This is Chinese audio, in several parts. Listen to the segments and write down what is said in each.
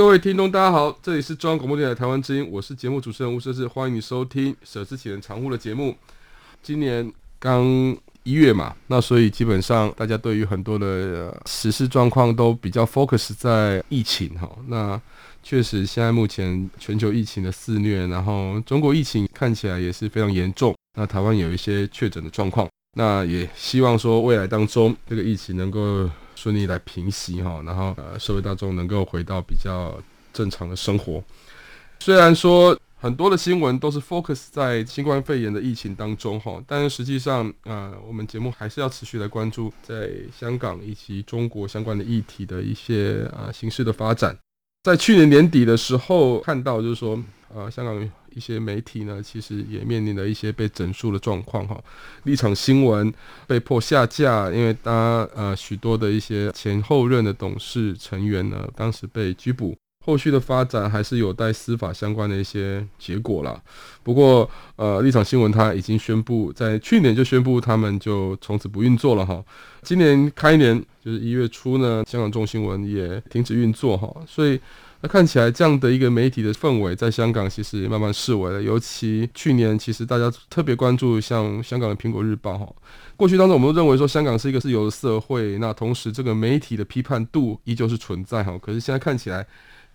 各位听众，大家好，这里是中央广播电台台湾之音，我是节目主持人吴瑟智，欢迎你收听《舍之岂能藏乎》的节目。今年刚一月嘛，那所以基本上大家对于很多的时事状况都比较 focus 在疫情哈。那确实，现在目前全球疫情的肆虐，然后中国疫情看起来也是非常严重。那台湾有一些确诊的状况，那也希望说未来当中这个疫情能够。顺利来平息哈，然后呃，社会大众能够回到比较正常的生活。虽然说很多的新闻都是 focus 在新冠肺炎的疫情当中哈，但是实际上呃，我们节目还是要持续来关注在香港以及中国相关的议题的一些啊形势的发展。在去年年底的时候，看到就是说呃，香港。一些媒体呢，其实也面临了一些被整肃的状况哈。立场新闻被迫下架，因为他呃许多的一些前后任的董事成员呢，当时被拘捕。后续的发展还是有待司法相关的一些结果啦。不过呃，立场新闻它已经宣布，在去年就宣布他们就从此不运作了哈。今年开年就是一月初呢，香港众新闻也停止运作哈，所以。那看起来这样的一个媒体的氛围，在香港其实也慢慢式微了。尤其去年，其实大家特别关注像香港的《苹果日报》哈。过去当中，我们都认为说香港是一个自由的社会，那同时这个媒体的批判度依旧是存在哈。可是现在看起来，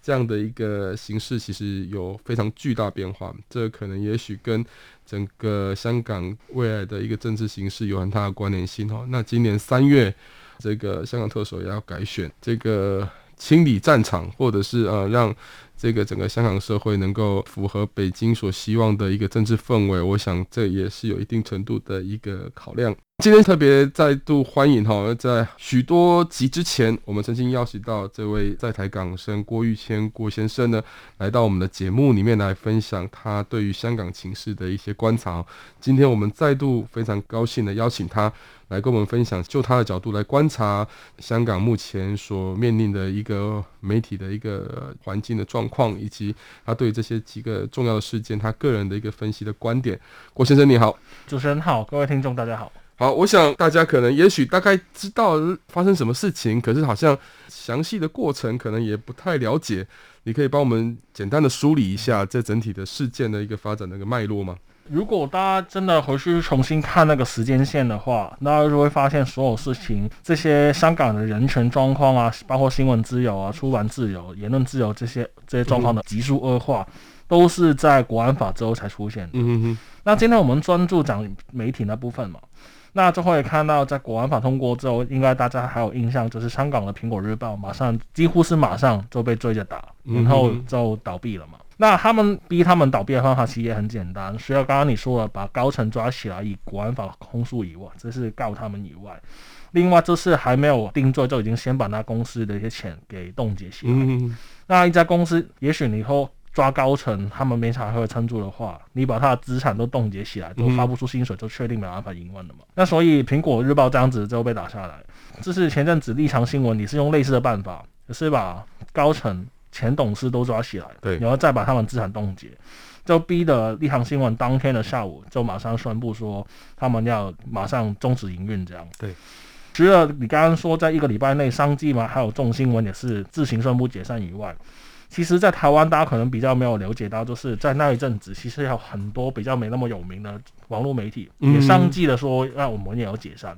这样的一个形势其实有非常巨大变化。这可能也许跟整个香港未来的一个政治形势有很大的关联性哈。那今年三月，这个香港特首也要改选，这个。清理战场，或者是呃，让这个整个香港社会能够符合北京所希望的一个政治氛围，我想这也是有一定程度的一个考量。今天特别再度欢迎哈，在许多集之前，我们曾经邀请到这位在台港生郭玉谦郭先生呢，来到我们的节目里面来分享他对于香港情势的一些观察。今天我们再度非常高兴的邀请他来跟我们分享，就他的角度来观察香港目前所面临的一个媒体的一个环境的状况，以及他对这些几个重要的事件，他个人的一个分析的观点。郭先生你好，主持人好，各位听众大家好。好，我想大家可能也许大概知道发生什么事情，可是好像详细的过程可能也不太了解。你可以帮我们简单的梳理一下这整体的事件的一个发展的一个脉络吗？如果大家真的回去重新看那个时间线的话，大家就会发现所有事情，这些香港的人权状况啊，包括新闻自由啊、出版自由、言论自由这些这些状况的急速恶化，都是在国安法之后才出现的。嗯哼。那今天我们专注讲媒体那部分嘛。那最后也看到，在国安法通过之后，应该大家还有印象，就是香港的《苹果日报》马上几乎是马上就被追着打，然后就倒闭了嘛。那他们逼他们倒闭的方法其实也很简单，除了刚刚你说的把高层抓起来以国安法控诉以外，这是告他们以外，另外就是还没有定罪就已经先把那公司的一些钱给冻结起来。那一家公司，也许你以后。抓高层，他们没啥会撑住的话，你把他的资产都冻结起来，都发不出薪水，就确定没办法营运了嘛。那所以苹果日报这样子就被打下来。这是前阵子立场新闻，你是用类似的办法，可是把高层、前董事都抓起来，对，然后再把他们资产冻结，就逼得立场新闻当天的下午就马上宣布说，他们要马上终止营运这样。对，除了你刚刚说在一个礼拜内商机嘛，还有众新闻也是自行宣布解散以外。其实，在台湾，大家可能比较没有了解到，就是在那一阵子，其实有很多比较没那么有名的网络媒体也相继的说，让我们也要解散。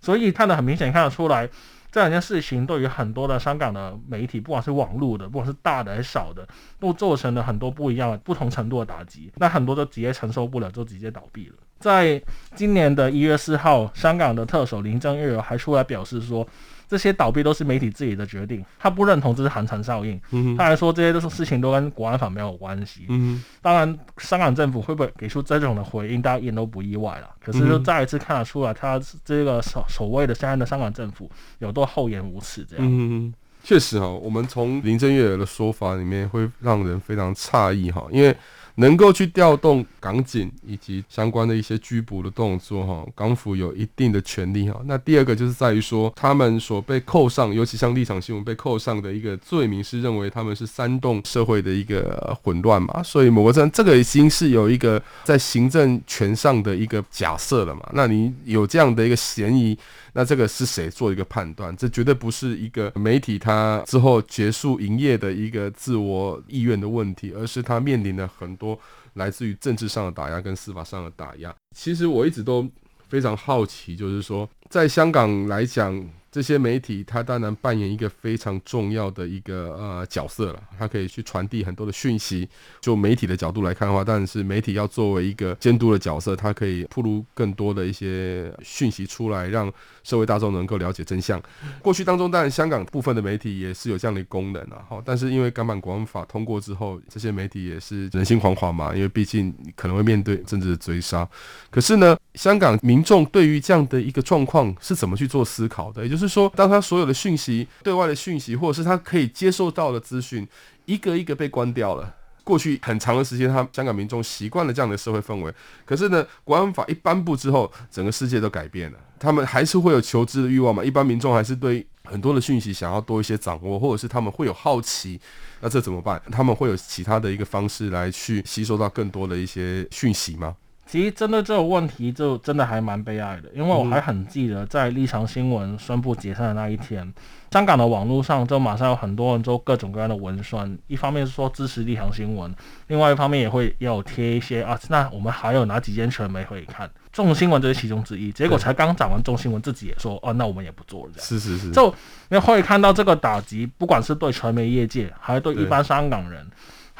所以看得很明显，看得出来，这两件事情对于很多的香港的媒体，不管是网络的，不管是大的还是小的，都造成了很多不一样的、不同程度的打击。那很多都直接承受不了，就直接倒闭了。在今年的一月四号，香港的特首林郑月娥还出来表示说，这些倒闭都是媒体自己的决定，他不认同这是寒蝉效应。嗯、他还说这些都是事情都跟国安法没有关系。嗯，当然，香港政府会不会给出这种的回应，大家一点都不意外了。可是就再一次看得出来，他这个所所谓的现在的香港政府有多厚颜无耻这样。嗯，确实哈，我们从林郑月娥的说法里面会让人非常诧异哈，因为。能够去调动港警以及相关的一些拘捕的动作，哈，港府有一定的权利，哈。那第二个就是在于说，他们所被扣上，尤其像立场新闻被扣上的一个罪名，是认为他们是煽动社会的一个混乱嘛。所以某个程度，这个已经是有一个在行政权上的一个假设了嘛。那你有这样的一个嫌疑。那这个是谁做一个判断？这绝对不是一个媒体它之后结束营业的一个自我意愿的问题，而是它面临了很多来自于政治上的打压跟司法上的打压。其实我一直都非常好奇，就是说在香港来讲。这些媒体，它当然扮演一个非常重要的一个呃角色了，它可以去传递很多的讯息。就媒体的角度来看的话，但是媒体要作为一个监督的角色，它可以铺露更多的一些讯息出来，让社会大众能够了解真相。过去当中，当然香港部分的媒体也是有这样的功能啊，好，但是因为港版国安法通过之后，这些媒体也是人心惶惶嘛，因为毕竟可能会面对政治的追杀。可是呢，香港民众对于这样的一个状况是怎么去做思考的？也就是。是说，当他所有的讯息、对外的讯息，或者是他可以接受到的资讯，一个一个被关掉了。过去很长的时间，他香港民众习惯了这样的社会氛围。可是呢，国安法一颁布之后，整个世界都改变了。他们还是会有求知的欲望嘛？一般民众还是对很多的讯息想要多一些掌握，或者是他们会有好奇。那这怎么办？他们会有其他的一个方式来去吸收到更多的一些讯息吗？其实针对这个问题，就真的还蛮悲哀的，因为我还很记得，在立场新闻宣布解散的那一天，香港的网络上就马上有很多人做各种各样的文宣，一方面是说支持立场新闻，另外一方面也会也有贴一些啊，那我们还有哪几间传媒可以看？众新闻这是其中之一。结果才刚讲完，众新闻自己也说，哦、啊，那我们也不做了。这样是是是，就你会看到这个打击，不管是对传媒业界，还是对一般香港人。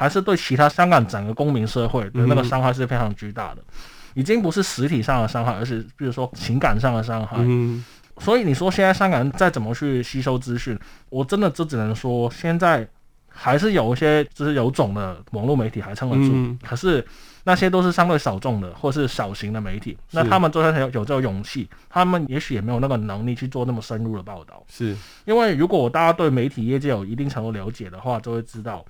还是对其他香港整个公民社会的那个伤害是非常巨大的，已经不是实体上的伤害，而是比如说情感上的伤害。所以你说现在香港人再怎么去吸收资讯，我真的就只能说，现在还是有一些就是有种的网络媒体还撑得住，可是那些都是相对小众的或是小型的媒体，那他们就算有有这个勇气，他们也许也没有那个能力去做那么深入的报道。是因为如果大家对媒体业界有一定程度了解的话，就会知道。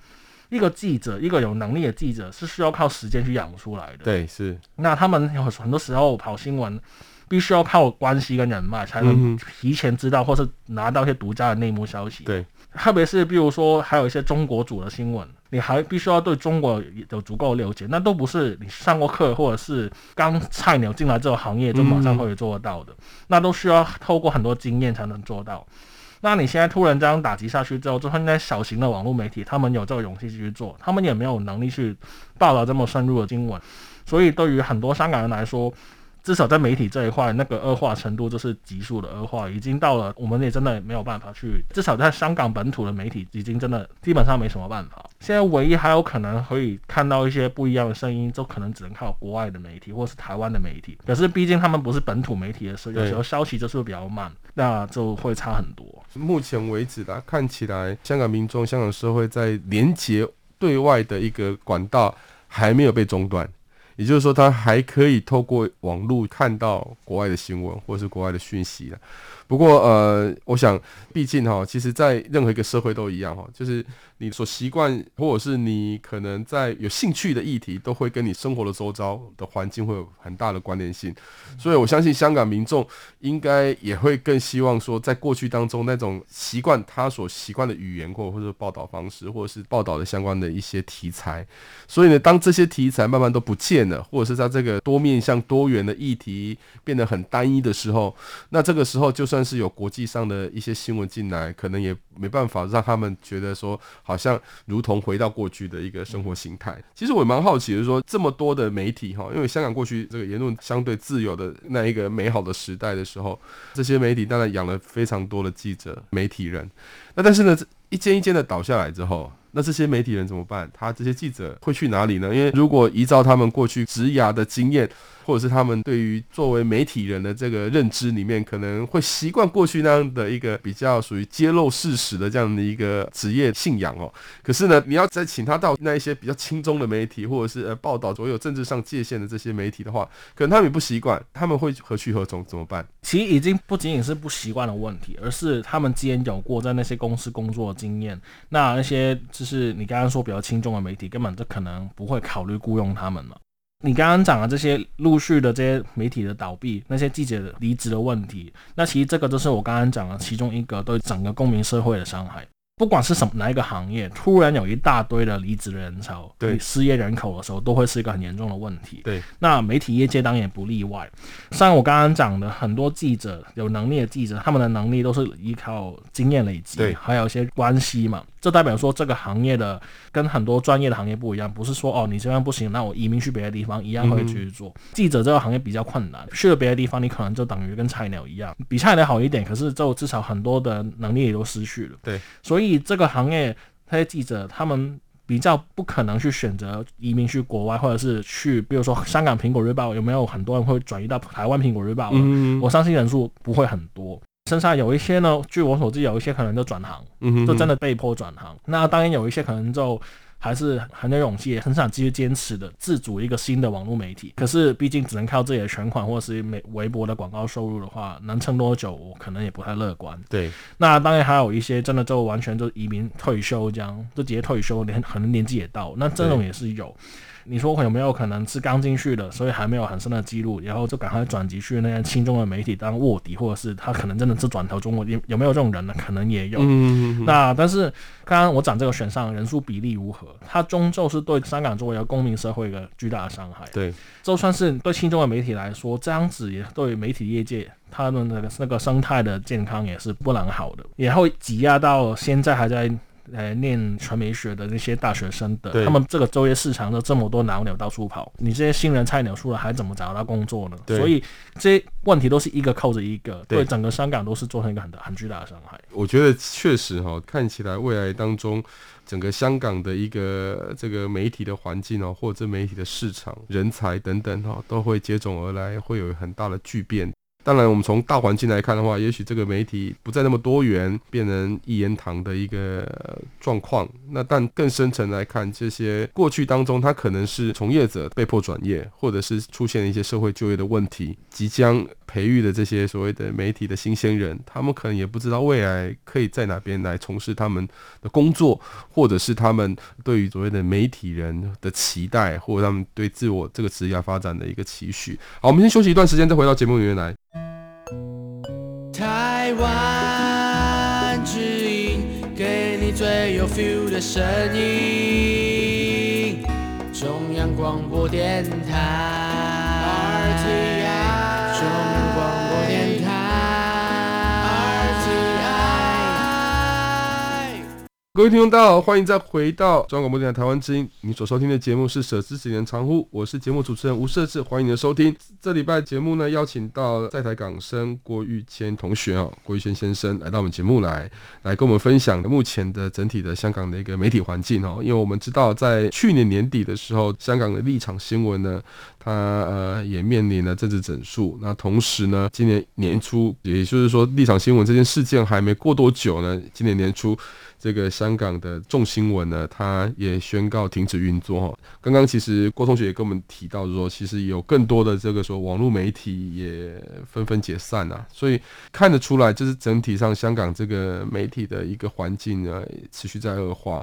一个记者，一个有能力的记者，是需要靠时间去养出来的。对，是。那他们有很多时候跑新闻，必须要靠关系跟人脉，才能提前知道或是拿到一些独家的内幕消息。对，特别是比如说，还有一些中国组的新闻，你还必须要对中国有足够了解，那都不是你上过课或者是刚菜鸟进来这个行业就马上可以做得到的，那都需要透过很多经验才能做到。那你现在突然这样打击下去之后，就算那些小型的网络媒体，他们有这个勇气去做，他们也没有能力去报道这么深入的新闻，所以对于很多香港人来说，至少在媒体这一块，那个恶化程度就是急速的恶化，已经到了我们也真的没有办法去。至少在香港本土的媒体，已经真的基本上没什么办法。现在唯一还有可能可以看到一些不一样的声音，就可能只能靠国外的媒体或是台湾的媒体。可是毕竟他们不是本土媒体的时候，有时候消息就是会比较慢，那就会差很多。目前为止的看起来，香港民众、香港社会在连接对外的一个管道还没有被中断。也就是说，他还可以透过网络看到国外的新闻或是国外的讯息的。不过，呃，我想，毕竟哈，其实，在任何一个社会都一样哈，就是。你所习惯，或者是你可能在有兴趣的议题，都会跟你生活的周遭的环境会有很大的关联性。所以我相信香港民众应该也会更希望说，在过去当中那种习惯他所习惯的语言，或或者报道方式，或者是报道的相关的一些题材。所以呢，当这些题材慢慢都不见了，或者是在这个多面向多元的议题变得很单一的时候，那这个时候就算是有国际上的一些新闻进来，可能也没办法让他们觉得说好。像如同回到过去的一个生活形态。其实我蛮好奇的，说这么多的媒体哈，因为香港过去这个言论相对自由的那一个美好的时代的时候，这些媒体当然养了非常多的记者、媒体人。那但是呢，一间一间的倒下来之后，那这些媒体人怎么办？他这些记者会去哪里呢？因为如果依照他们过去职涯的经验，或者是他们对于作为媒体人的这个认知里面，可能会习惯过去那样的一个比较属于揭露事实的这样的一个职业信仰哦。可是呢，你要再请他到那一些比较轻松的媒体，或者是呃报道所有政治上界限的这些媒体的话，可能他们也不习惯，他们会何去何从？怎么办？其实已经不仅仅是不习惯的问题，而是他们之前有过在那些公司工作的经验。那那些就是你刚刚说比较轻重的媒体，根本就可能不会考虑雇佣他们了。你刚刚讲的这些陆续的这些媒体的倒闭，那些记者离职的问题，那其实这个就是我刚刚讲的其中一个对整个公民社会的伤害。不管是什么哪一个行业，突然有一大堆的离职的人潮，对失业人口的时候，都会是一个很严重的问题。对，那媒体业界当然也不例外。像我刚刚讲的，很多记者有能力的记者，他们的能力都是依靠经验累积，对，还有一些关系嘛。这代表说这个行业的跟很多专业的行业不一样，不是说哦你这样不行，那我移民去别的地方一样会继续做。嗯、记者这个行业比较困难，去了别的地方，你可能就等于跟菜鸟一样，比菜鸟好一点，可是就至少很多的能力也都失去了。对，所以这个行业这些记者他们比较不可能去选择移民去国外，或者是去比如说香港苹果日报有没有很多人会转移到台湾苹果日报？嗯，我相信人数不会很多。身上有一些呢，据我所知，有一些可能就转行，嗯就真的被迫转行。那当然有一些可能就还是很有勇气，也很想继续坚持的自主一个新的网络媒体。可是毕竟只能靠自己的全款或者是微微薄的广告收入的话，能撑多久，我可能也不太乐观。对，那当然还有一些真的就完全就移民退休这样，就直接退休，连可能年纪也到，那这种也是有。你说有没有可能是刚进去的，所以还没有很深的记录，然后就赶快转籍去那些轻中的媒体当卧底，或者是他可能真的是转投中国？有有没有这种人呢？可能也有。嗯、那但是刚刚我讲这个选上人数比例如何？他终究是对香港作为一个公民社会一个巨大的伤害。对，就算是对轻中的媒体来说，这样子也对媒体业界他们的那个生态的健康也是不能好的，也会挤压到现在还在。来念传媒学的那些大学生的，他们这个就业市场都这么多老鸟到处跑，你这些新人菜鸟出来还怎么找到工作呢？所以这些问题都是一个扣着一个，对整个香港都是造成一个很大很巨大的伤害。我觉得确实哈，看起来未来当中整个香港的一个这个媒体的环境哦，或者媒体的市场、人才等等哈，都会接踵而来，会有很大的巨变。当然，我们从大环境来看的话，也许这个媒体不再那么多元，变成一言堂的一个状况。那但更深层来看，这些过去当中，他可能是从业者被迫转业，或者是出现了一些社会就业的问题，即将培育的这些所谓的媒体的新鲜人，他们可能也不知道未来可以在哪边来从事他们的工作，或者是他们对于所谓的媒体人的期待，或者他们对自我这个职业发展的一个期许。好，我们先休息一段时间，再回到节目里面来。台湾之音，给你最有 feel 的声音，中央广播电台。各位听众，大家好，欢迎再回到中央广播电台台湾之音。你所收听的节目是《舍之几年长呼》，我是节目主持人吴设志，欢迎你的收听。这礼拜节目呢，邀请到在台港生郭玉谦同学啊，郭玉谦先生来到我们节目来，来跟我们分享目前的整体的香港的一个媒体环境哦。因为我们知道，在去年年底的时候，香港的立场新闻呢，它呃也面临了政治整肃。那同时呢，今年年初，也就是说立场新闻这件事件还没过多久呢，今年年初。这个香港的众新闻呢，它也宣告停止运作哈。刚刚其实郭同学也跟我们提到说，其实有更多的这个说网络媒体也纷纷解散啊，所以看得出来，就是整体上香港这个媒体的一个环境呢，持续在恶化。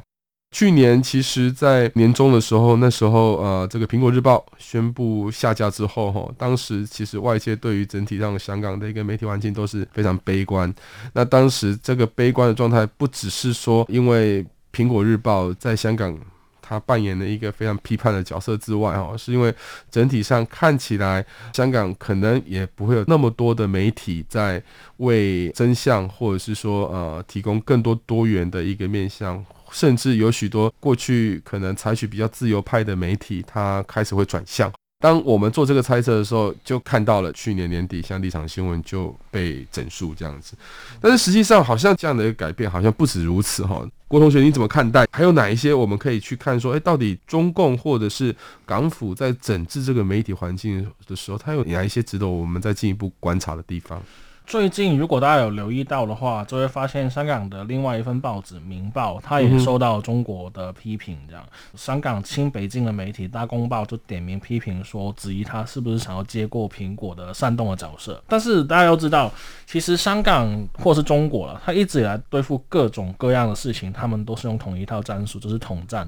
去年其实，在年终的时候，那时候呃，这个苹果日报宣布下架之后，哈，当时其实外界对于整体上香港的一个媒体环境都是非常悲观。那当时这个悲观的状态，不只是说因为苹果日报在香港它扮演了一个非常批判的角色之外，哈，是因为整体上看起来香港可能也不会有那么多的媒体在为真相，或者是说呃，提供更多多元的一个面向。甚至有许多过去可能采取比较自由派的媒体，它开始会转向。当我们做这个猜测的时候，就看到了去年年底，像立场新闻就被整肃这样子。但是实际上，好像这样的一个改变，好像不止如此哈。郭同学，你怎么看待？还有哪一些我们可以去看说，诶，到底中共或者是港府在整治这个媒体环境的时候，它有哪一些值得我们再进一步观察的地方？最近，如果大家有留意到的话，就会发现香港的另外一份报纸《明报》，它也受到中国的批评。这样，香港亲北京的媒体《大公报》就点名批评说，质疑他是不是想要接过苹果的煽动的角色。但是大家要知道，其实香港或是中国了，它一直以来对付各种各样的事情，他们都是用同一套战术，就是统战。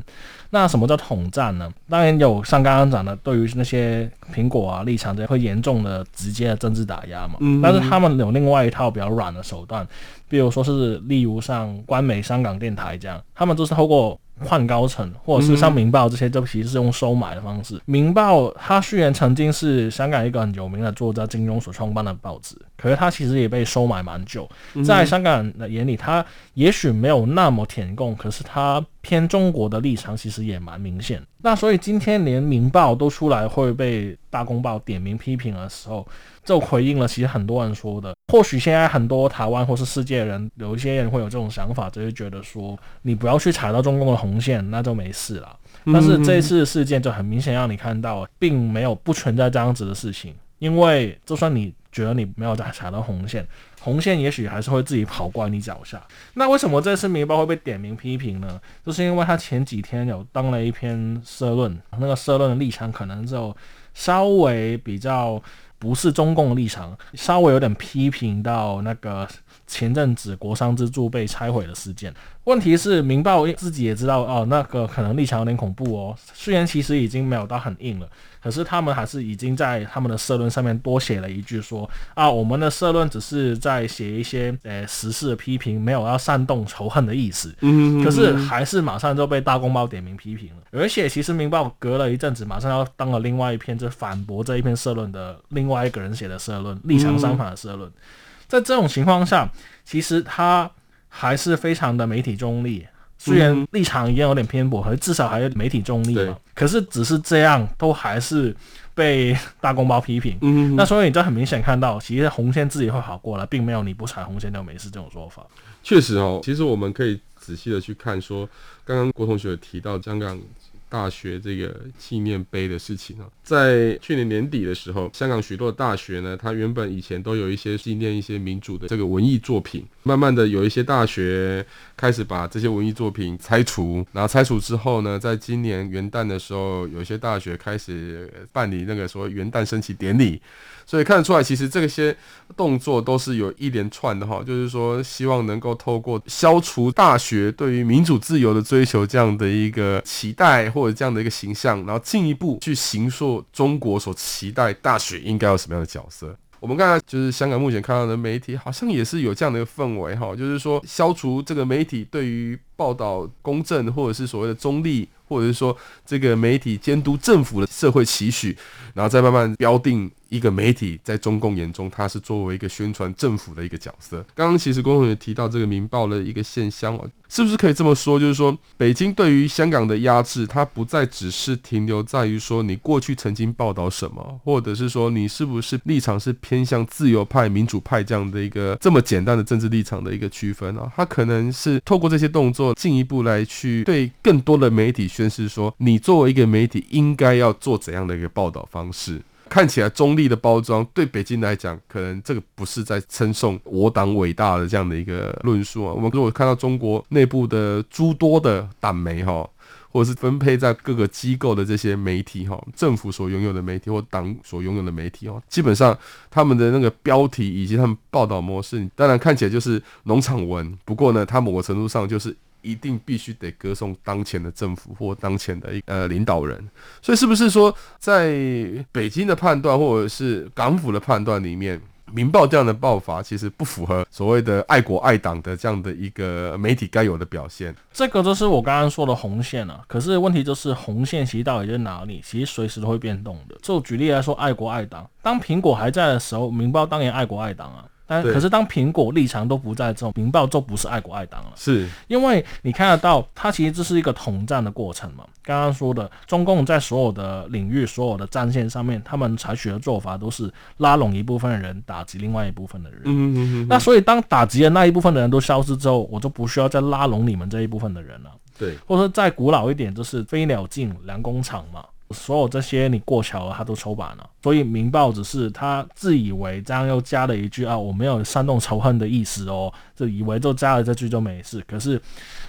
那什么叫统战呢？当然有像刚刚讲的，对于那些苹果啊立场这些会严重的直接的政治打压嘛。嗯。但是他们有另外一套比较软的手段，比如说是例如像官媒香港电台这样，他们都是透过换高层，或者是像《明报》这些，就其实是用收买的方式。《明报》它虽然曾经是香港一个很有名的作家金庸所创办的报纸，可是它其实也被收买蛮久。在香港人的眼里，它也许没有那么舔共，可是它偏中国的立场其实也蛮明显。那所以今天连《明报》都出来会被《大公报》点名批评的时候，就回应了其实很多人说的。或许现在很多台湾或是世界人有一些人会有这种想法，就是觉得说你不要去踩到中共的红线，那就没事了。但是这一次事件就很明显让你看到，并没有不存在这样子的事情。因为就算你觉得你没有在踩到红线，红线也许还是会自己跑过来你脚下。那为什么这次《明报》会被点名批评呢？就是因为他前几天有登了一篇社论，那个社论的立场可能就稍微比较。不是中共的立场，稍微有点批评到那个前阵子国殤之柱被拆毁的事件。问题是，《明报》自己也知道哦，那个可能立场有点恐怖哦。虽然其实已经没有到很硬了。可是他们还是已经在他们的社论上面多写了一句说啊，我们的社论只是在写一些呃时事的批评，没有要煽动仇恨的意思。嗯，可是还是马上就被大公报点名批评了。而且其实明报隔了一阵子，马上要当了另外一篇，就反驳这一篇社论的另外一个人写的社论，立场相反的社论。在这种情况下，其实他还是非常的媒体中立。虽然立场一样有点偏颇，可是至少还有媒体中立嘛。可是只是这样，都还是被大公报批评。嗯，那所以你就很明显看到，其实红线自己会好过来，并没有你不踩红线就没事这种说法。确实哦，其实我们可以仔细的去看说，说刚刚郭同学有提到香港大学这个纪念碑的事情啊，在去年年底的时候，香港许多大学呢，它原本以前都有一些纪念一些民主的这个文艺作品，慢慢的有一些大学开始把这些文艺作品拆除，然后拆除之后呢，在今年元旦的时候，有些大学开始办理那个所谓元旦升旗典礼。所以看得出来，其实这些动作都是有一连串的哈，就是说希望能够透过消除大学对于民主自由的追求这样的一个期待或或者这样的一个形象，然后进一步去形塑中国所期待大学应该有什么样的角色。我们刚才就是香港目前看到的媒体，好像也是有这样的一个氛围哈，就是说消除这个媒体对于报道公正或者是所谓的中立，或者是说这个媒体监督政府的社会期许，然后再慢慢标定。一个媒体在中共眼中，它是作为一个宣传政府的一个角色。刚刚其实郭同学提到这个《明报》的一个现象哦，是不是可以这么说？就是说，北京对于香港的压制，它不再只是停留在于说你过去曾经报道什么，或者是说你是不是立场是偏向自由派、民主派这样的一个这么简单的政治立场的一个区分啊？它可能是透过这些动作，进一步来去对更多的媒体宣示说，你作为一个媒体，应该要做怎样的一个报道方式。看起来中立的包装，对北京来讲，可能这个不是在称颂我党伟大的这样的一个论述啊。我们如果看到中国内部的诸多的党媒哈，或者是分配在各个机构的这些媒体哈，政府所拥有的媒体或党所拥有的媒体哦，基本上他们的那个标题以及他们报道模式，当然看起来就是农场文。不过呢，它某个程度上就是。一定必须得歌颂当前的政府或当前的一呃领导人，所以是不是说，在北京的判断或者是港府的判断里面，《明报》这样的报法其实不符合所谓的爱国爱党的这样的一个媒体该有的表现？这个就是我刚刚说的红线啊。可是问题就是红线其实到底在哪里？其实随时都会变动的。就举例来说，爱国爱党，当苹果还在的时候，《明报》当然爱国爱党啊。但可是当苹果立场都不在这种，明报就不是爱国爱党了。是因为你看得到，它其实这是一个统战的过程嘛。刚刚说的，中共在所有的领域、所有的战线上面，他们采取的做法都是拉拢一部分的人，打击另外一部分的人。嗯嗯嗯。那所以当打击的那一部分的人都消失之后，我就不需要再拉拢你们这一部分的人了。对，或者说再古老一点，就是飞鸟尽，良弓藏嘛。所有这些你过桥了，他都抽板了。所以《明报》只是他自以为这样又加了一句啊，我没有煽动仇恨的意思哦，就以为就加了这句就没事。可是，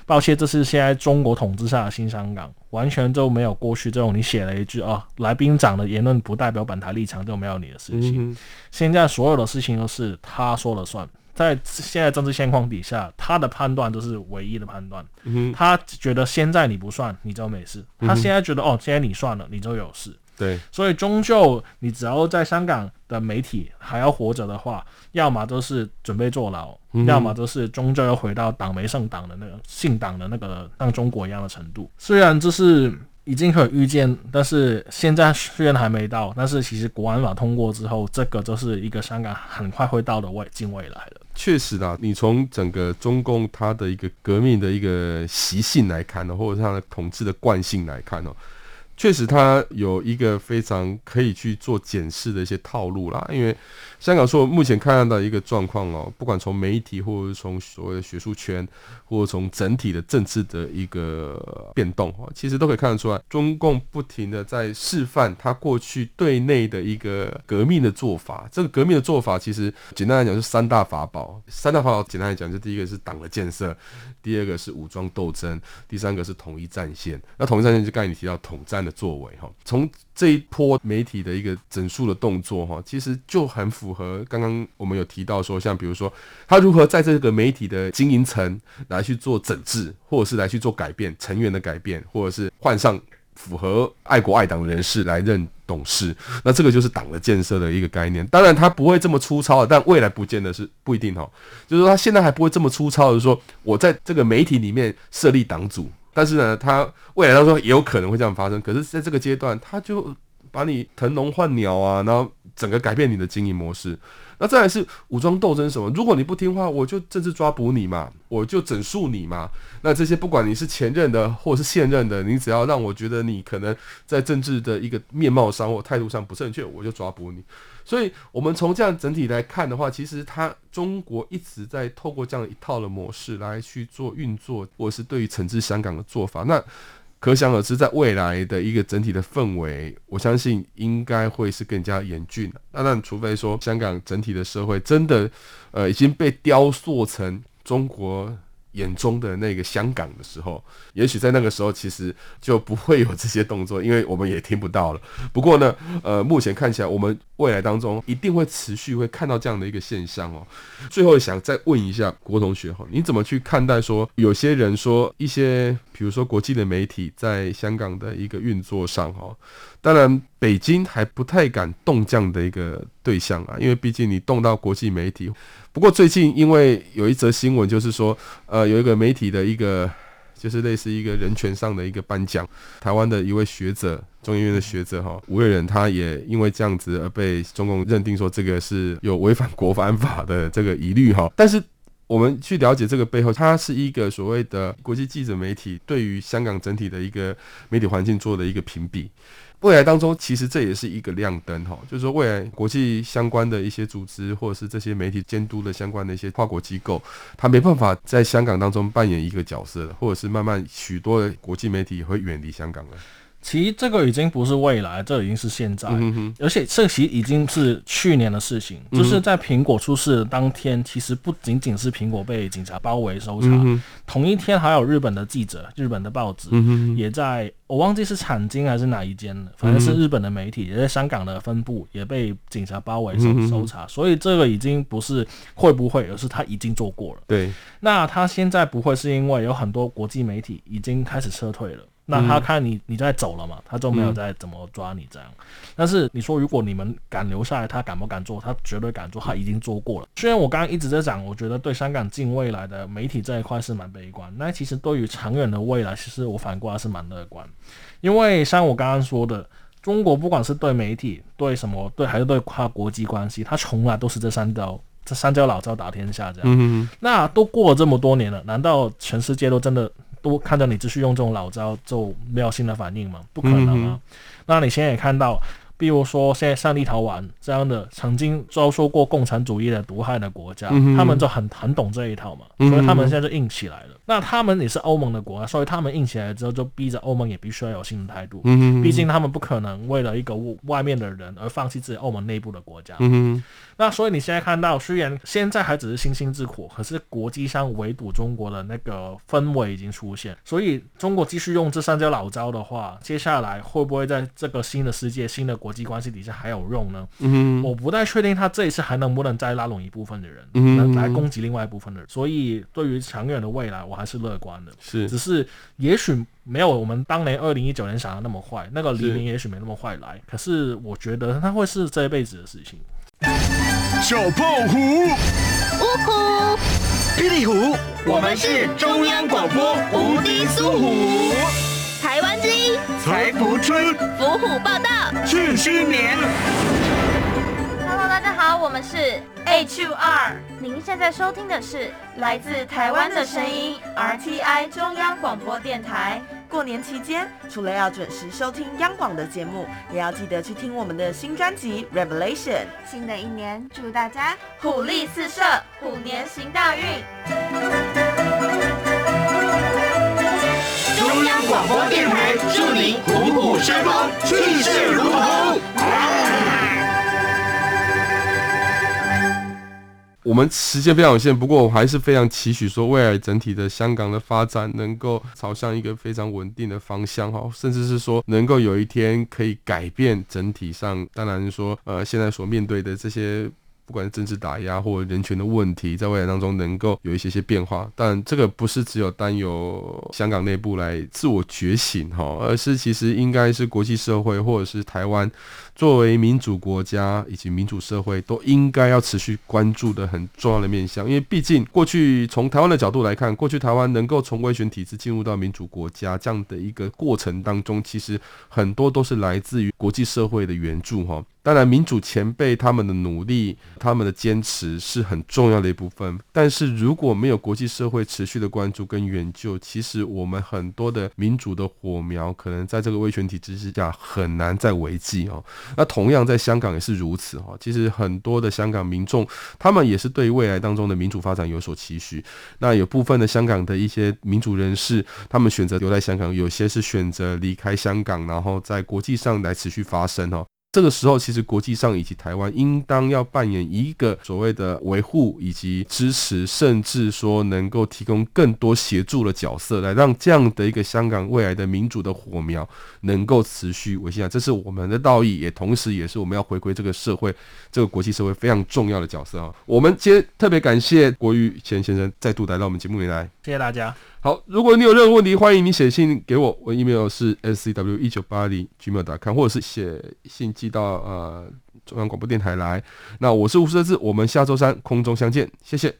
抱歉，这是现在中国统治下的新香港，完全就没有过去这种你写了一句啊，来宾长的言论不代表本台立场就没有你的事情。嗯、现在所有的事情都是他说了算。在现在政治现况底下，他的判断都是唯一的判断。嗯、他觉得现在你不算，你就没事；嗯、他现在觉得哦，现在你算了，你就有事。对，所以终究你只要在香港的媒体还要活着的话，要么就是准备坐牢，嗯、要么就是终究要回到党没胜党的那个姓党的那个像中国一样的程度。虽然这是。已经可以预见，但是现在虽然还没到，但是其实国安法通过之后，这个就是一个香港很快会到的未近未来了。确实啦，你从整个中共它的一个革命的一个习性来看呢，或者是它的统治的惯性来看呢，确实它有一个非常可以去做检视的一些套路啦，因为。香港说目前看到的一个状况哦，不管从媒体，或者是从所谓的学术圈，或者从整体的政治的一个变动哦，其实都可以看得出来，中共不停的在示范他过去对内的一个革命的做法。这个革命的做法，其实简单来讲是三大法宝。三大法宝简单来讲，就第一个是党的建设，第二个是武装斗争，第三个是统一战线。那统一战线就刚才你提到统战的作为哈，从这一波媒体的一个整肃的动作哈，其实就很符合刚刚我们有提到说，像比如说他如何在这个媒体的经营层来去做整治，或者是来去做改变成员的改变，或者是换上符合爱国爱党的人士来任董事，那这个就是党的建设的一个概念。当然他不会这么粗糙，但未来不见得是不一定哈。就是说他现在还不会这么粗糙的说，我在这个媒体里面设立党组。但是呢，他未来当中也有可能会这样发生。可是，在这个阶段，他就把你腾笼换鸟啊，然后整个改变你的经营模式。那再来是武装斗争什么？如果你不听话，我就政治抓捕你嘛，我就整肃你嘛。那这些不管你是前任的或者是现任的，你只要让我觉得你可能在政治的一个面貌上或态度上不正确，我就抓捕你。所以，我们从这样整体来看的话，其实它中国一直在透过这样一套的模式来去做运作，或是对于惩治香港的做法。那可想而知，在未来的一个整体的氛围，我相信应该会是更加严峻的。那那除非说香港整体的社会真的呃已经被雕塑成中国。眼中的那个香港的时候，也许在那个时候其实就不会有这些动作，因为我们也听不到了。不过呢，呃，目前看起来，我们未来当中一定会持续会看到这样的一个现象哦。最后想再问一下郭同学哈，你怎么去看待说有些人说一些，比如说国际的媒体在香港的一个运作上哈？当然，北京还不太敢动这样的一个对象啊，因为毕竟你动到国际媒体。不过最近因为有一则新闻，就是说，呃，有一个媒体的一个，就是类似一个人权上的一个颁奖，台湾的一位学者，中研院的学者哈，吴叡人，他也因为这样子而被中共认定说这个是有违反国安法的这个疑虑哈。但是我们去了解这个背后，它是一个所谓的国际记者媒体对于香港整体的一个媒体环境做的一个评比。未来当中，其实这也是一个亮灯哈，就是说未来国际相关的一些组织，或者是这些媒体监督的相关的一些跨国机构，它没办法在香港当中扮演一个角色，或者是慢慢许多的国际媒体也会远离香港了。其实这个已经不是未来，这已经是现在，嗯、而且这其实已经是去年的事情。嗯、就是在苹果出事的当天，其实不仅仅是苹果被警察包围搜查，嗯、同一天还有日本的记者、日本的报纸、嗯、也在，我忘记是产经还是哪一间了，反正是日本的媒体，也在香港的分部也被警察包围搜查。所以这个已经不是会不会，而是他已经做过了。对，那他现在不会是因为有很多国际媒体已经开始撤退了。那他看你你在走了嘛，他就没有再怎么抓你这样。嗯、但是你说如果你们敢留下来，他敢不敢做？他绝对敢做，他已经做过了。虽然我刚刚一直在讲，我觉得对香港近未来的媒体这一块是蛮悲观，那其实对于长远的未来，其实我反过来是蛮乐观。因为像我刚刚说的，中国不管是对媒体、对什么、对还是对跨国际关系，它从来都是这三招这三招老招打天下这样。嗯那都过了这么多年了，难道全世界都真的都看到你继续用这种老招就没有新的反应吗？不可能啊！嗯那你现在也看到。比如说，现在像立陶宛这样的曾经遭受过共产主义的毒害的国家，嗯、他们就很很懂这一套嘛，嗯、所以他们现在就硬起来了。那他们也是欧盟的国家，所以他们硬起来之后，就逼着欧盟也必须要有新的态度。嗯，毕竟他们不可能为了一个外面的人而放弃自己欧盟内部的国家。嗯，那所以你现在看到，虽然现在还只是星星之火，可是国际上围堵中国的那个氛围已经出现。所以中国继续用这三招老招的话，接下来会不会在这个新的世界、新的国际关系底下还有用呢？嗯，我不太确定他这一次还能不能再拉拢一部分的人，嗯，来攻击另外一部分的人。所以对于长远的未来，我还是乐观的。是，只是也许没有我们当年二零一九年想的那么坏，那个黎明也许没那么坏来。可是我觉得他会是这一辈子的事情。小胖虎，呜呼，霹雳虎，我们是中央广播无敌苏虎，台湾之音，财福春，伏虎报道，庆新年。Hello，大家好，我们是 H2R。您现在收听的是来自台湾的声音 RTI 中央广播电台。过年期间，除了要准时收听央广的节目，也要记得去听我们的新专辑《Revelation》。新的一年，祝大家虎力四射，虎年行大运。我们时间非常有限，不过我还是非常期许说，未来整体的香港的发展能够朝向一个非常稳定的方向哈，甚至是说能够有一天可以改变整体上，当然说呃现在所面对的这些。不管是政治打压或人权的问题，在未来当中能够有一些些变化，但这个不是只有单由香港内部来自我觉醒哈，而是其实应该是国际社会或者是台湾作为民主国家以及民主社会都应该要持续关注的很重要的面向，因为毕竟过去从台湾的角度来看，过去台湾能够从威权体制进入到民主国家这样的一个过程当中，其实很多都是来自于国际社会的援助哈。当然，民主前辈他们的努力、他们的坚持是很重要的一部分。但是如果没有国际社会持续的关注跟援救，其实我们很多的民主的火苗，可能在这个威权体制之下很难再维系哦。那同样在香港也是如此哈。其实很多的香港民众，他们也是对未来当中的民主发展有所期许。那有部分的香港的一些民主人士，他们选择留在香港，有些是选择离开香港，然后在国际上来持续发声哦。这个时候，其实国际上以及台湾应当要扮演一个所谓的维护以及支持，甚至说能够提供更多协助的角色，来让这样的一个香港未来的民主的火苗能够持续维系下。这是我们的道义，也同时也是我们要回归这个社会、这个国际社会非常重要的角色啊！我们今天特别感谢郭育谦先生再度来到我们节目里来，谢谢大家。好，如果你有任何问题，欢迎你写信给我，我 email 是 scw 一九八零 gmail.com，或者是写信寄到呃中央广播电台来。那我是吴设志，我们下周三空中相见，谢谢。